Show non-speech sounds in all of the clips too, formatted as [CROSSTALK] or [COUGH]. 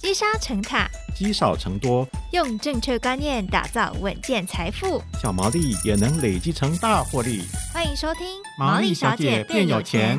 积沙成塔，积少成多，用正确观念打造稳健财富，小毛利也能累积成大获利。欢迎收听《毛利小姐变有钱》。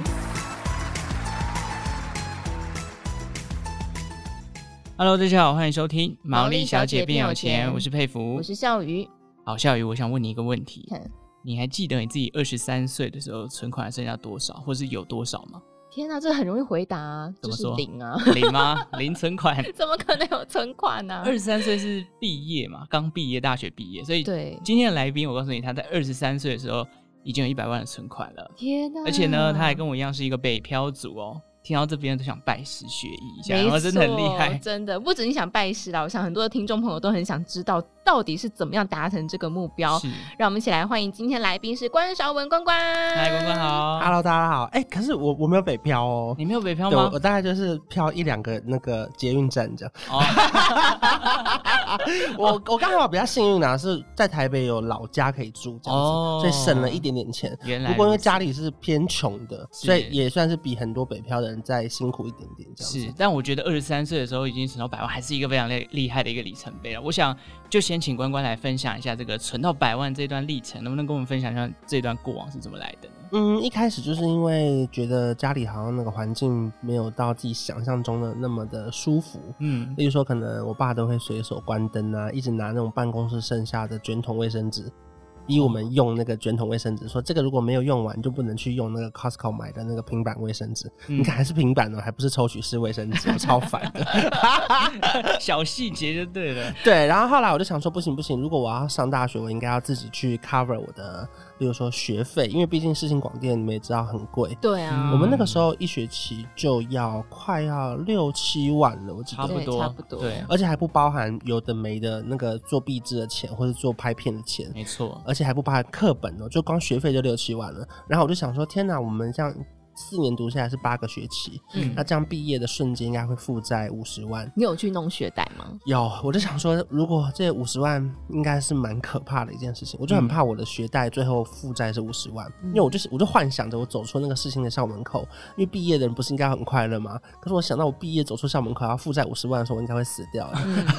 Hello，大家好，欢迎收听《毛利小姐变有钱》，我是佩服，我是笑鱼。好，笑鱼，我想问你一个问题，嗯、你还记得你自己二十三岁的时候存款还剩下多少，或是有多少吗？天哪，这很容易回答啊！怎么说？就是零啊？零吗？零存款？[LAUGHS] 怎么可能有存款呢、啊？二十三岁是毕业嘛？刚毕业，大学毕业，所以对今天的来宾，我告诉你，他在二十三岁的时候已经有一百万的存款了。天哪！而且呢，他还跟我一样是一个北漂族哦。听到这边都想拜师学艺一下，没错，真的很厉害。真的不止你想拜师啦，我想很多的听众朋友都很想知道。到底是怎么样达成这个目标？是，让我们一起来欢迎今天来宾是关韶文关关。嗨，关关好，Hello，大家好。哎、欸，可是我我没有北漂哦，你没有北漂吗？我，我大概就是漂一两个那个捷运站这样。哦、[LAUGHS] [LAUGHS] 我我刚好比较幸运啊，是在台北有老家可以住这样子，哦、所以省了一点点钱。原来，不过因为家里是偏穷的，所以也算是比很多北漂的人再辛苦一点点这样子。是，但我觉得二十三岁的时候已经存到百万，还是一个非常厉厉害的一个里程碑了。我想就先请关关来分享一下这个存到百万这段历程，能不能跟我们分享一下这段过往是怎么来的呢？嗯，一开始就是因为觉得家里好像那个环境没有到自己想象中的那么的舒服，嗯，例如说可能我爸都会随手关灯啊，一直拿那种办公室剩下的卷筒卫生纸。逼我们用那个卷筒卫生纸，说这个如果没有用完，就不能去用那个 Costco 买的那个平板卫生纸。嗯、你看还是平板的，还不是抽取式卫生纸，超烦的。[LAUGHS] 小细节就对了。[LAUGHS] 对，然后后来我就想说，不行不行，如果我要上大学，我应该要自己去 cover 我的。比如说学费，因为毕竟世新广电你们也知道很贵。对啊，我们那个时候一学期就要快要六七万了，我记得差不多，差不多。对，而且还不包含有的没的那个做壁纸的钱或者做拍片的钱。没错，而且还不包含课本哦，就光学费就六七万了。然后我就想说，天哪，我们这样。四年读下来是八个学期，嗯，那这样毕业的瞬间应该会负债五十万。你有去弄学贷吗？有，我就想说，如果这五十万应该是蛮可怕的一件事情，我就很怕我的学贷最后负债是五十万，嗯、因为我就是我就幻想着我走出那个事情的校门口，因为毕业的人不是应该很快乐吗？可是我想到我毕业走出校门口要负债五十万的时候，我应该会死掉，[LAUGHS]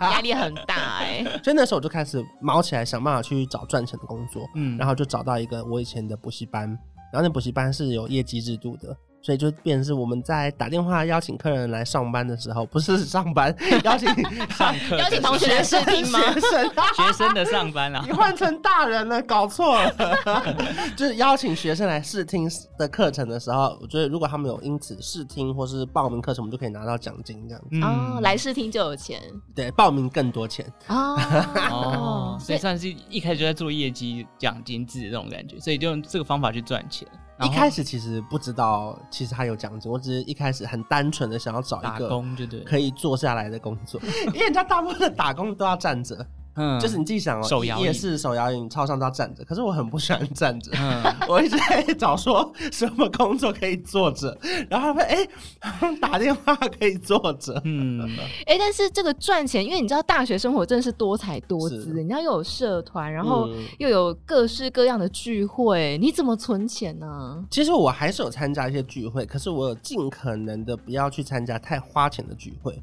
压、嗯、力很大哎、欸。所以那时候我就开始忙起来想办法去找赚钱的工作，嗯，然后就找到一个我以前的补习班。然后那补习班是有业绩制度的。所以就变成是我们在打电话邀请客人来上班的时候，不是上班，邀请 [LAUGHS] 上课，邀请同学试听吗？学生，学生的上班啊，你换成大人了，搞错了。[LAUGHS] 就是邀请学生来试听的课程的时候，我觉得如果他们有因此试听或是报名课程，我们就可以拿到奖金这样子。嗯、哦，来试听就有钱，对，报名更多钱。哦，哦，所以算是一开始就在做业绩奖金制的这种感觉，所以就用这个方法去赚钱。一开始其实不知道，其实还有奖金。我只是一开始很单纯的想要找一个可以坐下来的工作，因为人家大部分的打工都要站着。嗯，就是你自己想哦，夜市手摇椅超上都要站着，可是我很不喜欢站着。嗯，[LAUGHS] 我一直在找说什么工作可以坐着，然后他说哎、欸，打电话可以坐着。嗯，哎、欸，但是这个赚钱，因为你知道大学生活真的是多彩多姿，你要又有社团，然后又有各式各样的聚会，你怎么存钱呢？其实我还是有参加一些聚会，可是我有尽可能的不要去参加太花钱的聚会。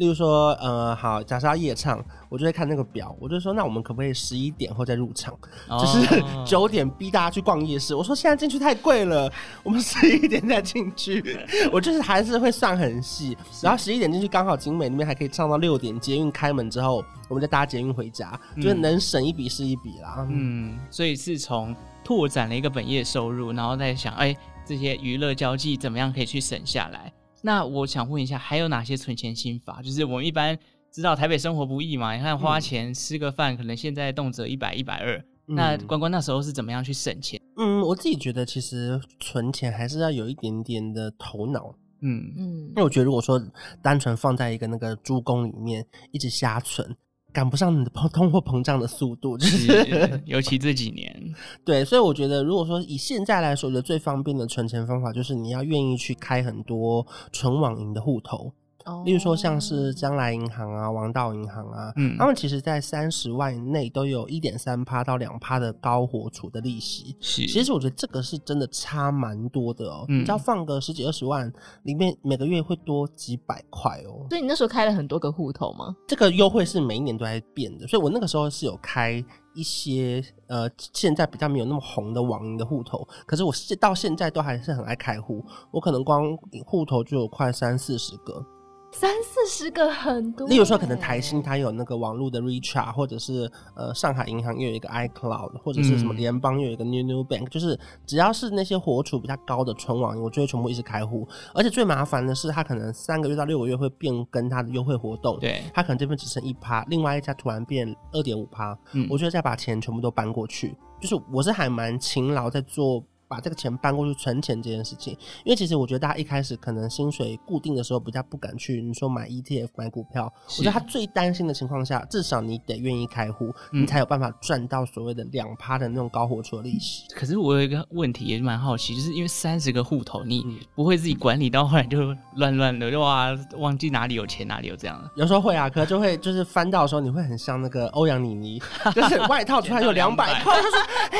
例如说，呃，好，假设要夜唱，我就会看那个表，我就说，那我们可不可以十一点后再入场？哦、就是九点逼大家去逛夜市。我说现在进去太贵了，我们 [LAUGHS] 十一点再进去。我就是还是会算很细，然后十一点进去刚好景美那边还可以唱到六点，捷运开门之后，我们再搭捷运回家，嗯、就是能省一笔是一笔啦。嗯，所以是从拓展了一个本业收入，然后再想，哎，这些娱乐交际怎么样可以去省下来？那我想问一下，还有哪些存钱心法？就是我们一般知道台北生活不易嘛，你看花钱吃个饭，可能现在动辄一百一百二。那关关那时候是怎么样去省钱？嗯，我自己觉得其实存钱还是要有一点点的头脑。嗯嗯，因为我觉得如果说单纯放在一个那个猪公里面一直瞎存。赶不上你的通货膨胀的速度，就是尤其这几年。[LAUGHS] 对，所以我觉得，如果说以现在来说，我觉得最方便的存钱方法就是你要愿意去开很多存网银的户头。哦例如说像是将来银行啊、王道银行啊，嗯他们其实在三十万以内都有一点三趴到两趴的高活储的利息。是，其实我觉得这个是真的差蛮多的哦，嗯你只要放个十几二十万，里面每个月会多几百块哦。所以你那时候开了很多个户头吗？这个优惠是每一年都在变的，所以我那个时候是有开一些呃现在比较没有那么红的网银的户头，可是我现到现在都还是很爱开户，我可能光户头就有快三四十个。三四十个很多欸，例如说，可能台新它有那个网络的 Recharge，或者是呃上海银行又有一个 iCloud，或者是什么联邦又有一个 New New Bank，、嗯、就是只要是那些活储比较高的存网，我就会全部一直开户。而且最麻烦的是，它可能三个月到六个月会变更它的优惠活动，对，它可能这边只剩一趴，另外一家突然变二点五趴，我就会再把钱全部都搬过去。就是我是还蛮勤劳在做。把这个钱搬过去存钱这件事情，因为其实我觉得大家一开始可能薪水固定的时候比较不敢去，你说买 ETF 买股票，我觉得他最担心的情况下，至少你得愿意开户，嗯、你才有办法赚到所谓的两趴的那种高活出的利息。可是我有一个问题也蛮好奇，就是因为三十个户头，你不会自己管理到后来就乱乱的，就哇忘记哪里有钱哪里有这样。有时候会啊，可就会就是翻到的时候，你会很像那个欧阳妮妮，[LAUGHS] 就是外套突然有两百块，他说哎，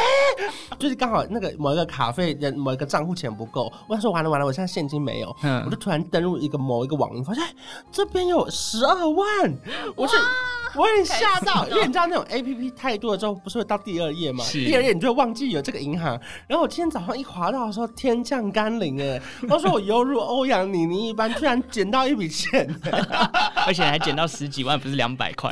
就是刚好那个某一个卡。卡费人某一个账户钱不够，我想说完了完了，我现在现金没有，嗯、我就突然登录一个某一个网银，发现这边有十二万，我是我有点吓到，因为你知道那种 A P P 太多了之后，不是会到第二页吗？第二页你就会忘记有这个银行，然后我今天早上一滑到的时候，天降甘霖哎，我说我犹如欧阳妮妮一般，居然捡到一笔钱，[LAUGHS] 而且还捡到十几万，不是两百块，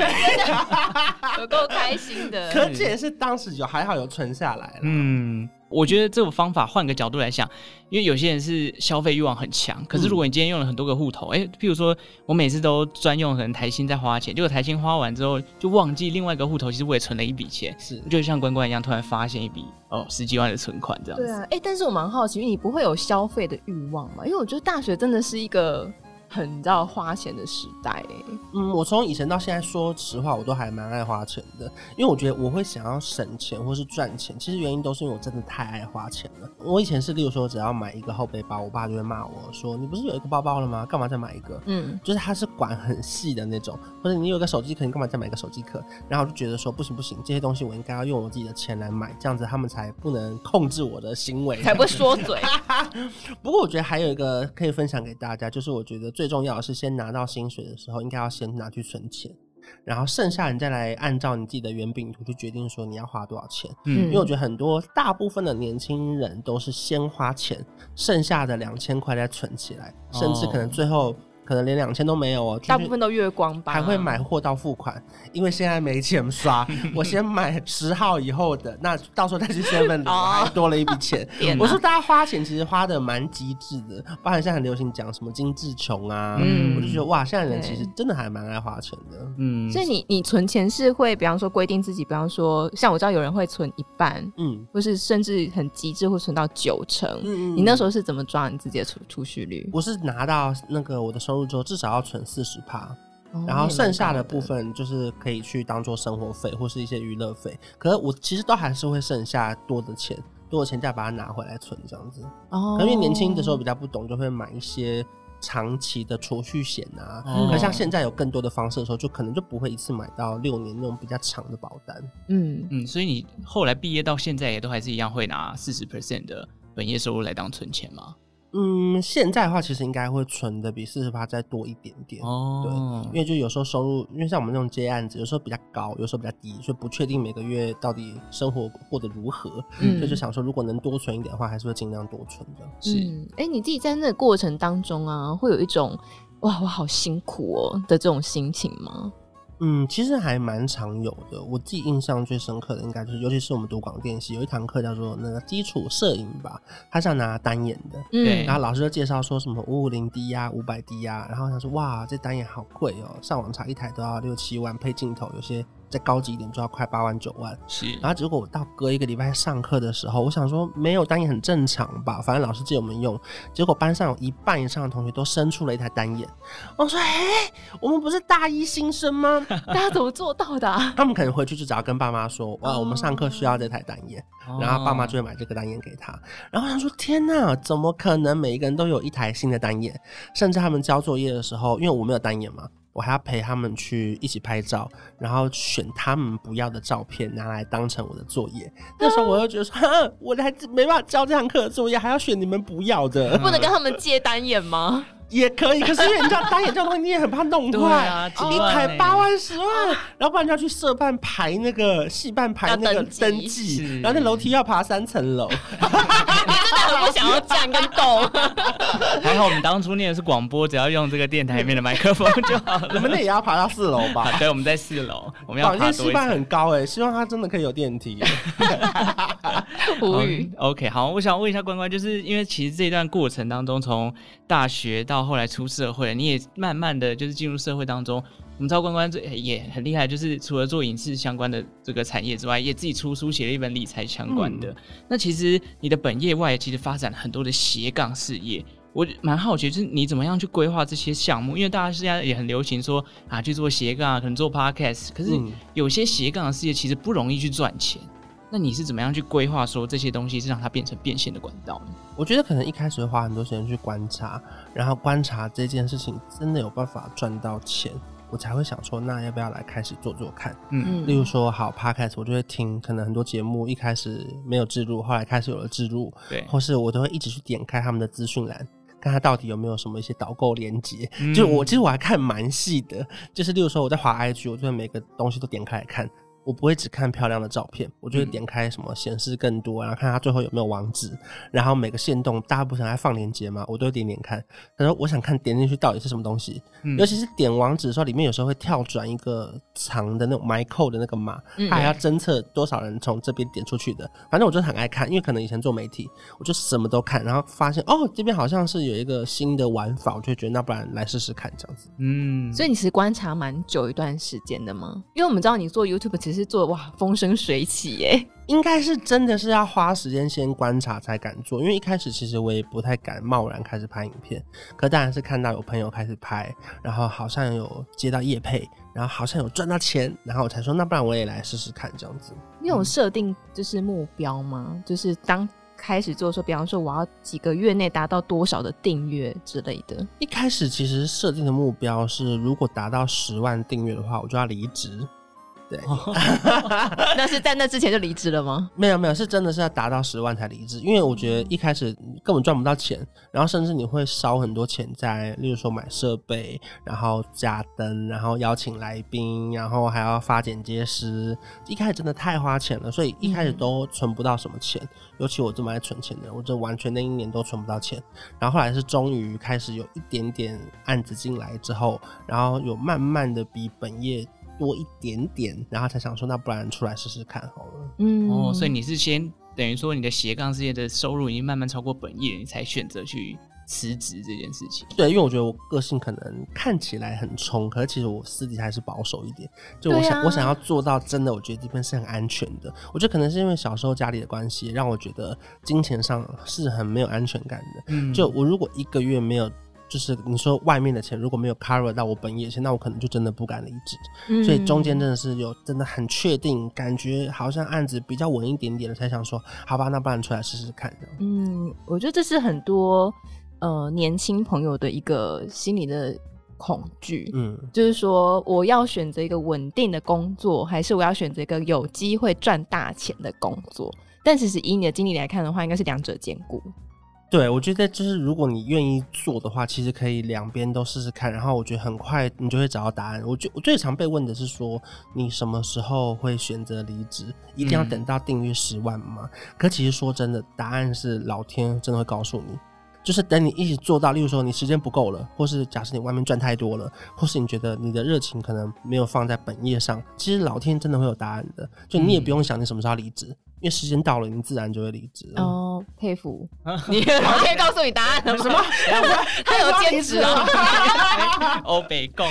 有够开心的。[LAUGHS] 可这也是当时有还好有存下来了，嗯。我觉得这种方法换个角度来想，因为有些人是消费欲望很强，可是如果你今天用了很多个户头，哎、嗯，譬如说我每次都专用可能台新在花钱，结果台新花完之后就忘记另外一个户头，其实我也存了一笔钱，是就像关关一样，突然发现一笔哦十几万的存款这样子。对啊，哎，但是我蛮好奇，因为你不会有消费的欲望嘛？因为我觉得大学真的是一个。很你知道花钱的时代哎，嗯，我从以前到现在，说实话，我都还蛮爱花钱的，因为我觉得我会想要省钱或是赚钱，其实原因都是因为我真的太爱花钱了。我以前是，例如说，只要买一个后背包，我爸就会骂我说：“你不是有一个包包了吗？干嘛再买一个？”嗯，就是他是管很细的那种，或者你有一个手机壳，你干嘛再买一个手机壳？然后我就觉得说不行不行，这些东西我应该要用我自己的钱来买，这样子他们才不能控制我的行为，才不会说嘴。[LAUGHS] 不过我觉得还有一个可以分享给大家，就是我觉得。最重要的是，先拿到薪水的时候，应该要先拿去存钱，然后剩下你再来按照你自己的圆饼图去决定说你要花多少钱。嗯，因为我觉得很多大部分的年轻人都是先花钱，剩下的两千块再存起来，甚至可能最后。可能连两千都没有哦，大部分都月光吧。还会买货到付款，因为现在没钱刷，[LAUGHS] 我先买十号以后的，那到时候再去 seven 还多了一笔钱。[LAUGHS] 我说大家花钱其实花的蛮极致的，包含现在很流行讲什么精致穷啊，嗯，我就觉得哇，现在人其实真的还蛮爱花钱的。嗯，所以你你存钱是会，比方说规定自己，比方说像我知道有人会存一半，嗯，或是甚至很极致会存到九成。嗯嗯，你那时候是怎么抓你自己的储储蓄率？我是拿到那个我的收入。之后至少要存四十趴，然后剩下的部分就是可以去当做生活费或是一些娱乐费。可是我其实都还是会剩下多的钱，多的钱再把它拿回来存这样子。哦，因为年轻的时候比较不懂，就会买一些长期的储蓄险啊。可像现在有更多的方式的时候，就可能就不会一次买到六年那种比较长的保单。嗯嗯，所以你后来毕业到现在也都还是一样会拿四十 percent 的本业收入来当存钱吗？嗯，现在的话其实应该会存的比四十趴再多一点点哦。对，因为就有时候收入，因为像我们这种接案子，有时候比较高，有时候比较低，所以不确定每个月到底生活过得如何。嗯，所以就想说，如果能多存一点的话，还是会尽量多存的。是，哎、欸，你自己在那个过程当中啊，会有一种哇，我好辛苦哦的这种心情吗？嗯，其实还蛮常有的。我自己印象最深刻的，应该就是，尤其是我们读广电系，有一堂课叫做那个基础摄影吧，他是要拿单眼的。对、嗯。然后老师就介绍说什么五五零 D 呀、五百 D 呀，然后他说哇，这单眼好贵哦，上网查一台都要六七万，配镜头有些再高级一点就要快八万九万。是，然后结果我到隔一个礼拜上课的时候，我想说没有单眼很正常吧，反正老师借我们用。结果班上有一半以上的同学都生出了一台单眼。我说：“哎，我们不是大一新生吗？[LAUGHS] 大家怎么做到的啊？”他们可能回去就只要跟爸妈说：“哇，我们上课需要这台单眼。”然后爸妈就会买这个单眼给他。然后他说：“天哪，怎么可能每一个人都有一台新的单眼？甚至他们交作业的时候，因为我没有单眼嘛。”我还要陪他们去一起拍照，然后选他们不要的照片拿来当成我的作业。那时候我就觉得说，我还没办法交这堂课的作业，还要选你们不要的，不能跟他们借单眼吗？也可以，可是因为你知道单眼这种东西，你也很怕弄坏啊，一台八万十万，然后不然就要去社办排那个戏办排那个登记，然后那楼梯要爬三层楼。[LAUGHS] 你真的很不想要站跟动。[LAUGHS] 还好我们当初念的是广播，只要用这个电台里面的麦克风就好了。你们那也要爬到四楼吧？[LAUGHS] 对，我们在四楼，我们要爬多一层。系办很高哎，希望它真的可以有电梯。[LAUGHS] 无语。OK，好，我想问一下关关，就是因为其实这一段过程当中，从大学到后来出社会，你也慢慢的就是进入社会当中。我们知道关关这也很厉害，就是除了做影视相关的这个产业之外，也自己出书写了一本理财相关的。嗯、那其实你的本业外，其实发展了很多的斜杠事业。我蛮好奇，就是你怎么样去规划这些项目？因为大家现在也很流行说啊，去做斜杠啊，可能做 podcast。可是有些斜杠的事业其实不容易去赚钱。那你是怎么样去规划说这些东西是让它变成变现的管道呢？我觉得可能一开始会花很多时间去观察，然后观察这件事情真的有办法赚到钱。我才会想说，那要不要来开始做做看？嗯，例如说，好 Podcast，我就会听，可能很多节目一开始没有置入，后来开始有了置入，对，或是我都会一直去点开他们的资讯栏，看他到底有没有什么一些导购连接。嗯、就我其实我还看蛮细的，就是例如说我在滑 IG，我就会每个东西都点开来看。我不会只看漂亮的照片，我就会点开什么显示更多，然后看它最后有没有网址，然后每个线动大家不想还放链接吗？我都会点点看。他说我想看点进去到底是什么东西，嗯、尤其是点网址的时候，里面有时候会跳转一个长的那种 my code 的那个码，它还要侦测多少人从这边点出去的。反正我就很爱看，因为可能以前做媒体，我就什么都看，然后发现哦这边好像是有一个新的玩法，我就觉得那不然来试试看这样子。嗯，所以你是观察蛮久一段时间的吗？因为我们知道你做 YouTube 其实。是做哇风生水起耶，应该是真的是要花时间先观察才敢做，因为一开始其实我也不太敢贸然开始拍影片，可当然是看到有朋友开始拍，然后好像有接到叶配，然后好像有赚到钱，然后我才说那不然我也来试试看这样子。你有设定就是目标吗？就是当开始做的时候，比方说我要几个月内达到多少的订阅之类的。一开始其实设定的目标是，如果达到十万订阅的话，我就要离职。对，[LAUGHS] 那是在那之前就离职了吗？没有没有，是真的是要达到十万才离职，因为我觉得一开始根本赚不到钱，然后甚至你会烧很多钱在，例如说买设备，然后加灯，然后邀请来宾，然后还要发剪接师，一开始真的太花钱了，所以一开始都存不到什么钱。嗯、尤其我这么爱存钱的，我这完全那一年都存不到钱。然后后来是终于开始有一点点案子进来之后，然后有慢慢的比本业。多一点点，然后才想说，那不然出来试试看好了。嗯，哦，所以你是先等于说你的斜杠事业的收入已经慢慢超过本业，你才选择去辞职这件事情。对，因为我觉得我个性可能看起来很冲，可是其实我私底下还是保守一点。就我想，啊、我想要做到真的，我觉得这边是很安全的。我觉得可能是因为小时候家里的关系，让我觉得金钱上是很没有安全感的。嗯，就我如果一个月没有。就是你说外面的钱如果没有 cover 到我本业钱，那我可能就真的不敢离职。嗯、所以中间真的是有真的很确定，感觉好像案子比较稳一点点的，才想说好吧，那不然出来试试看。嗯，我觉得这是很多呃年轻朋友的一个心理的恐惧。嗯，就是说我要选择一个稳定的工作，还是我要选择一个有机会赚大钱的工作？但其实以你的经历来看的话，应该是两者兼顾。对，我觉得就是如果你愿意做的话，其实可以两边都试试看，然后我觉得很快你就会找到答案。我最我最常被问的是说，你什么时候会选择离职？一定要等到订阅十万吗？嗯、可其实说真的，答案是老天真的会告诉你。就是等你一直做到，例如说你时间不够了，或是假设你外面赚太多了，或是你觉得你的热情可能没有放在本业上，其实老天真的会有答案的，就你也不用想你什么时候离职。嗯因为时间到了，你自然就会离职。哦，佩服！[LAUGHS] 你老天告诉你答案了？什么？[LAUGHS] 他有兼职啊！[LAUGHS] 欧北共。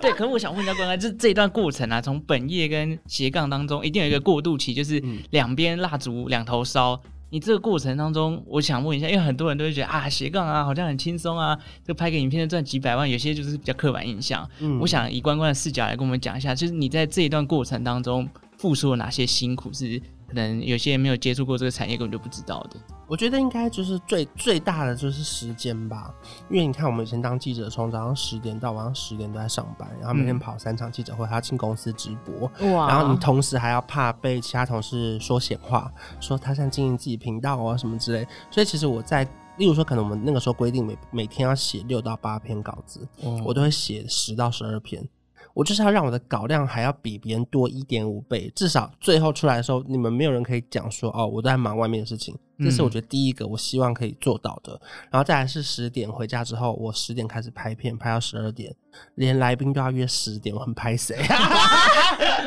对，可是我想问一下关关，就是这一段过程啊，从本业跟斜杠当中，一定有一个过渡期，就是两边蜡烛两头烧。你这个过程当中，我想问一下，因为很多人都会觉得啊，斜杠啊，好像很轻松啊，这拍个影片赚几百万，有些就是比较刻板印象。嗯，我想以关关的视角来跟我们讲一下，就是你在这一段过程当中付出了哪些辛苦是？可能有些人没有接触过这个产业，根本就不知道的。我觉得应该就是最最大的就是时间吧，因为你看我们以前当记者，从早上十点到晚上十点都在上班，然后每天跑三场记者会，还要进公司直播，哇！然后你同时还要怕被其他同事说闲话，说他现在经营自己频道啊什么之类。所以其实我在，例如说，可能我们那个时候规定每每天要写六到八篇稿子，嗯、我都会写十到十二篇。我就是要让我的稿量还要比别人多一点五倍，至少最后出来的时候，你们没有人可以讲说哦，我都在忙外面的事情。这是我觉得第一个我希望可以做到的。嗯、然后再来是十点回家之后，我十点开始拍片，拍到十二点，连来宾都要约十点，我很拍谁？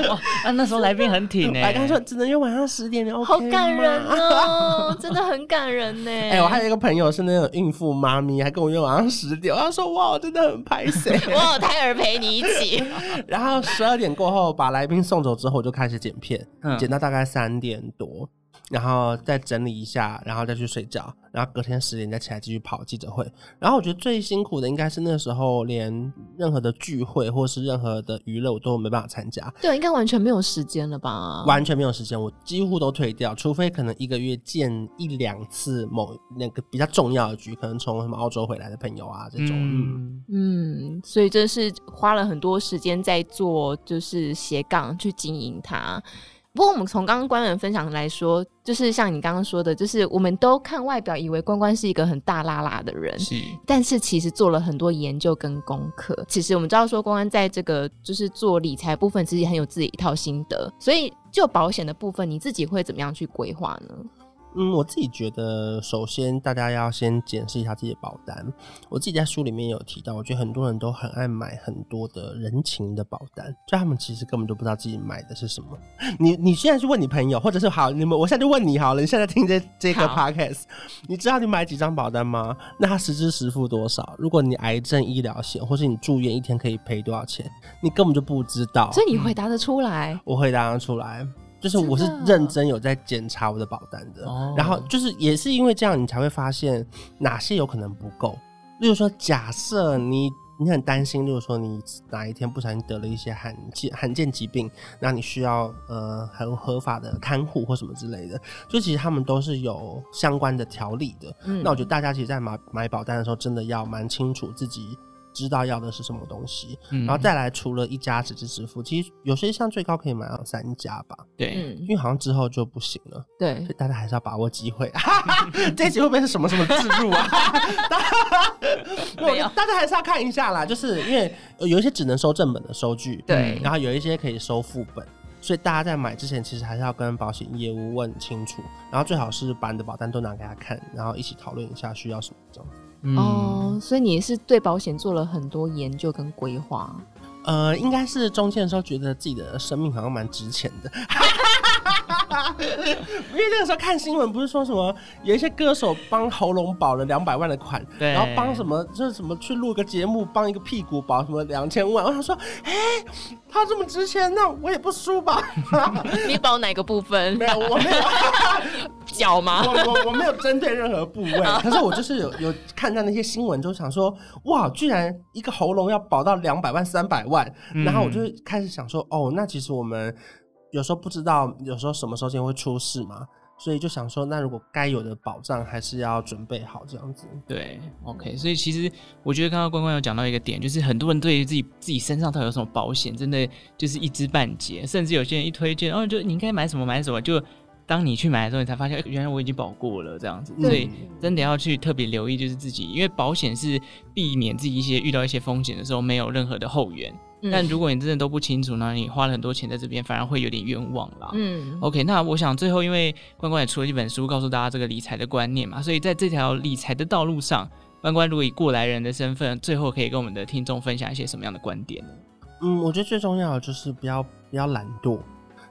哇，那那时候来宾很挺呢。[LAUGHS] 来宾说只能约晚上十点，你 OK 好感人哦，[LAUGHS] 真的很感人呢。哎、欸，我还有一个朋友是那种孕妇妈咪，还跟我约晚上十点，他说哇，真的很拍谁？[LAUGHS] 我有胎儿陪你一起。然后十二点过后把来宾送走之后，我就开始剪片，嗯、剪到大概三点多。然后再整理一下，然后再去睡觉，然后隔天十点再起来继续跑记者会。然后我觉得最辛苦的应该是那时候，连任何的聚会或是任何的娱乐我都没办法参加。对，应该完全没有时间了吧？完全没有时间，我几乎都退掉，除非可能一个月见一两次某那个比较重要的局，可能从什么澳洲回来的朋友啊这种。嗯嗯，所以这是花了很多时间在做，就是斜杠去经营它。不过，我们从刚刚官员分享来说，就是像你刚刚说的，就是我们都看外表，以为关关是一个很大拉拉的人，是。但是其实做了很多研究跟功课。其实我们知道说，关关在这个就是做理财部分，其实很有自己一套心得。所以，就保险的部分，你自己会怎么样去规划呢？嗯，我自己觉得，首先大家要先检视一下自己的保单。我自己在书里面有提到，我觉得很多人都很爱买很多的人情的保单，就他们其实根本就不知道自己买的是什么。你你现在去问你朋友，或者是好，你们我现在就问你好了，你现在听这这个 podcast，你知道你买几张保单吗？那它实支实付多少？如果你癌症医疗险，或是你住院一天可以赔多少钱？你根本就不知道。所以你回答得出来？嗯、我回答得出来。就是我是认真有在检查我的保单的，的然后就是也是因为这样，你才会发现哪些有可能不够。例如说，假设你你很担心，例如说你哪一天不小心得了一些罕见罕见疾病，那你需要呃很合法的看护或什么之类的，就其实他们都是有相关的条例的。嗯，那我觉得大家其实，在买买保单的时候，真的要蛮清楚自己。知道要的是什么东西，嗯、然后再来，除了一家实支付，其实有些像最高可以买到三家吧。对，因为好像之后就不行了。对，所以大家还是要把握机会。[LAUGHS] 这一集会不会是什么什么自入啊？[LAUGHS] 没有，大家还是要看一下啦。就是因为有一些只能收正本的收据，对，然后有一些可以收副本，所以大家在买之前其实还是要跟保险业务问清楚，然后最好是把你的保单都拿给他看，然后一起讨论一下需要什么这样子。嗯、哦，所以你是对保险做了很多研究跟规划？呃，应该是中间的时候觉得自己的生命好像蛮值钱的。[LAUGHS] 因为那个时候看新闻，不是说什么有一些歌手帮喉咙保了两百万的款，对然后帮什么就是什么去录个节目帮一个屁股保什么两千万，我想说，哎，他这么值钱，那我也不输吧？[LAUGHS] 你保哪个部分？[LAUGHS] 没有，我没有脚吗？我我我没有针对任何部位，[LAUGHS] 可是我就是有有看到那些新闻，就想说，哇，居然一个喉咙要保到两百万、三百万，嗯、然后我就开始想说，哦，那其实我们。有时候不知道，有时候什么时候会出事嘛，所以就想说，那如果该有的保障还是要准备好这样子。对，OK，所以其实我觉得刚刚关关有讲到一个点，就是很多人对于自己自己身上到底有什么保险，真的就是一知半解，甚至有些人一推荐，哦，就你应该买什么买什么，就当你去买的时候，你才发现，原来我已经保过了这样子。所以真的要去特别留意，就是自己，因为保险是避免自己一些遇到一些风险的时候没有任何的后援。嗯、但如果你真的都不清楚呢，你花了很多钱在这边，反而会有点冤枉啦。嗯，OK，那我想最后，因为关关也出了一本书，告诉大家这个理财的观念嘛，所以在这条理财的道路上，关关如果以过来人的身份，最后可以跟我们的听众分享一些什么样的观点呢？嗯，我觉得最重要的就是不要不要懒惰。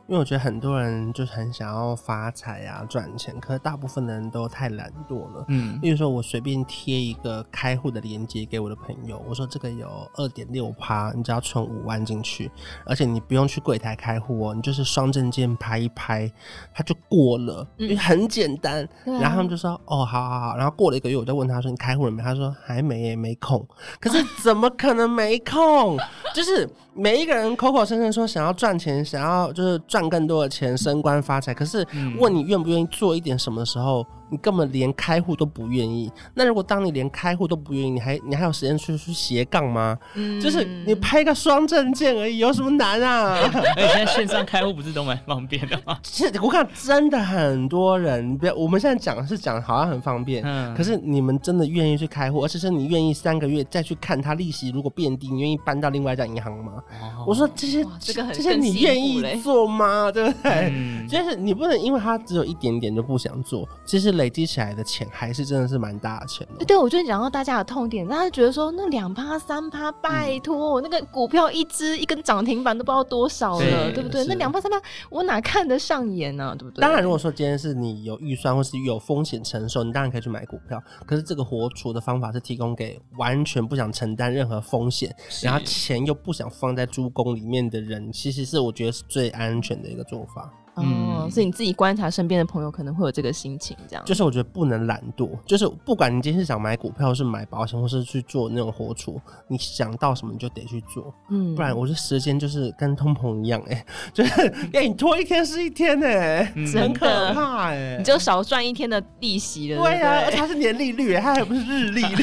因为我觉得很多人就是很想要发财啊、赚钱，可是大部分的人都太懒惰了。嗯，例如说我随便贴一个开户的链接给我的朋友，我说这个有二点六趴，你只要存五万进去，而且你不用去柜台开户哦，你就是双证件拍一拍，他就过了，因为很简单。嗯、然后他们就说：“哦，好好好。”然后过了一个月，我就问他说：“你开户了没？”他说：“还没耶，没空。”可是 [LAUGHS] 怎么可能没空？就是。每一个人口口声声说想要赚钱，想要就是赚更多的钱，升官发财。可是问你愿不愿意做一点什么的时候，你根本连开户都不愿意。那如果当你连开户都不愿意，你还你还有时间去去斜杠吗？嗯，就是你拍个双证件而已，有什么难啊？而 [LAUGHS] 且现在线上开户不是都蛮方便的吗？[LAUGHS] 其实我看真的很多人，不要我们现在讲是讲好像很方便，嗯，可是你们真的愿意去开户，而且是你愿意三个月再去看它利息如果变低，你愿意搬到另外一家银行吗？哦，我说这些这个很这些你愿意做吗？对不对？嗯，就是你不能因为它只有一点点就不想做，其实。累积起来的钱还是真的是蛮大的钱的。对，我就讲到大家的痛点，大家觉得说那两趴三趴，拜托，嗯、那个股票一只一根涨停板都不知道多少了，对，不对？那两趴三趴，我哪看得上眼呢、啊？对不对？当然，如果说今天是你有预算或是有风险承受，你当然可以去买股票。可是这个活储的方法是提供给完全不想承担任何风险，然后钱又不想放在猪公里面的人，其实是我觉得是最安全的一个做法。哦，所以你自己观察身边的朋友可能会有这个心情，这样。就是我觉得不能懒惰，就是不管你今天是想买股票，是买保险，或是去做那种活储，你想到什么你就得去做，嗯，不然我这时间就是跟通膨一样，哎，[LAUGHS] 就是哎你拖一天是一天，哎，很可怕，哎，你就少赚一天的利息了。对呀，而且它是年利率，它还不是日利率，[LAUGHS]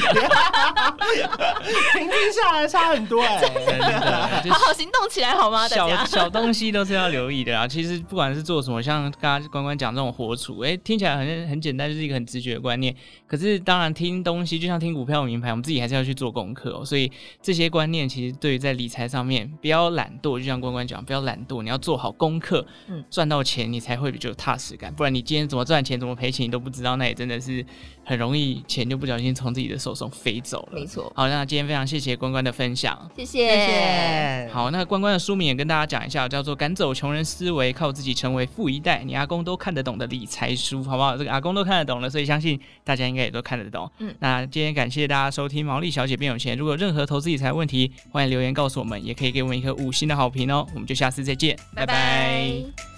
平均下来差很多，哎，真的，好好行动起来好吗？小小东西都是要留意的啊，其实不管是。做什么？像刚刚关关讲这种活储，哎、欸，听起来很很简单，就是一个很直觉的观念。可是当然听东西，就像听股票名牌，我们自己还是要去做功课哦。所以这些观念其实对于在理财上面，不要懒惰，就像关关讲，不要懒惰，你要做好功课，嗯，赚到钱你才会比较有踏实感。不然你今天怎么赚钱，怎么赔钱，你都不知道，那也真的是很容易钱就不小心从自己的手中飞走了。没错。好，那今天非常谢谢关关的分享，谢谢。谢谢。好，那关关的书名也跟大家讲一下，叫做《赶走穷人思维，靠自己成为富一代》，你阿公都看得懂的理财书，好不好？这个阿公都看得懂了，所以相信大家应该也都看得懂。嗯，那今天感谢大家收听《毛利小姐变有钱》。如果有任何投资理财问题，欢迎留言告诉我们，也可以给我们一颗五星的好评哦。我们就下次再见，拜拜。拜拜。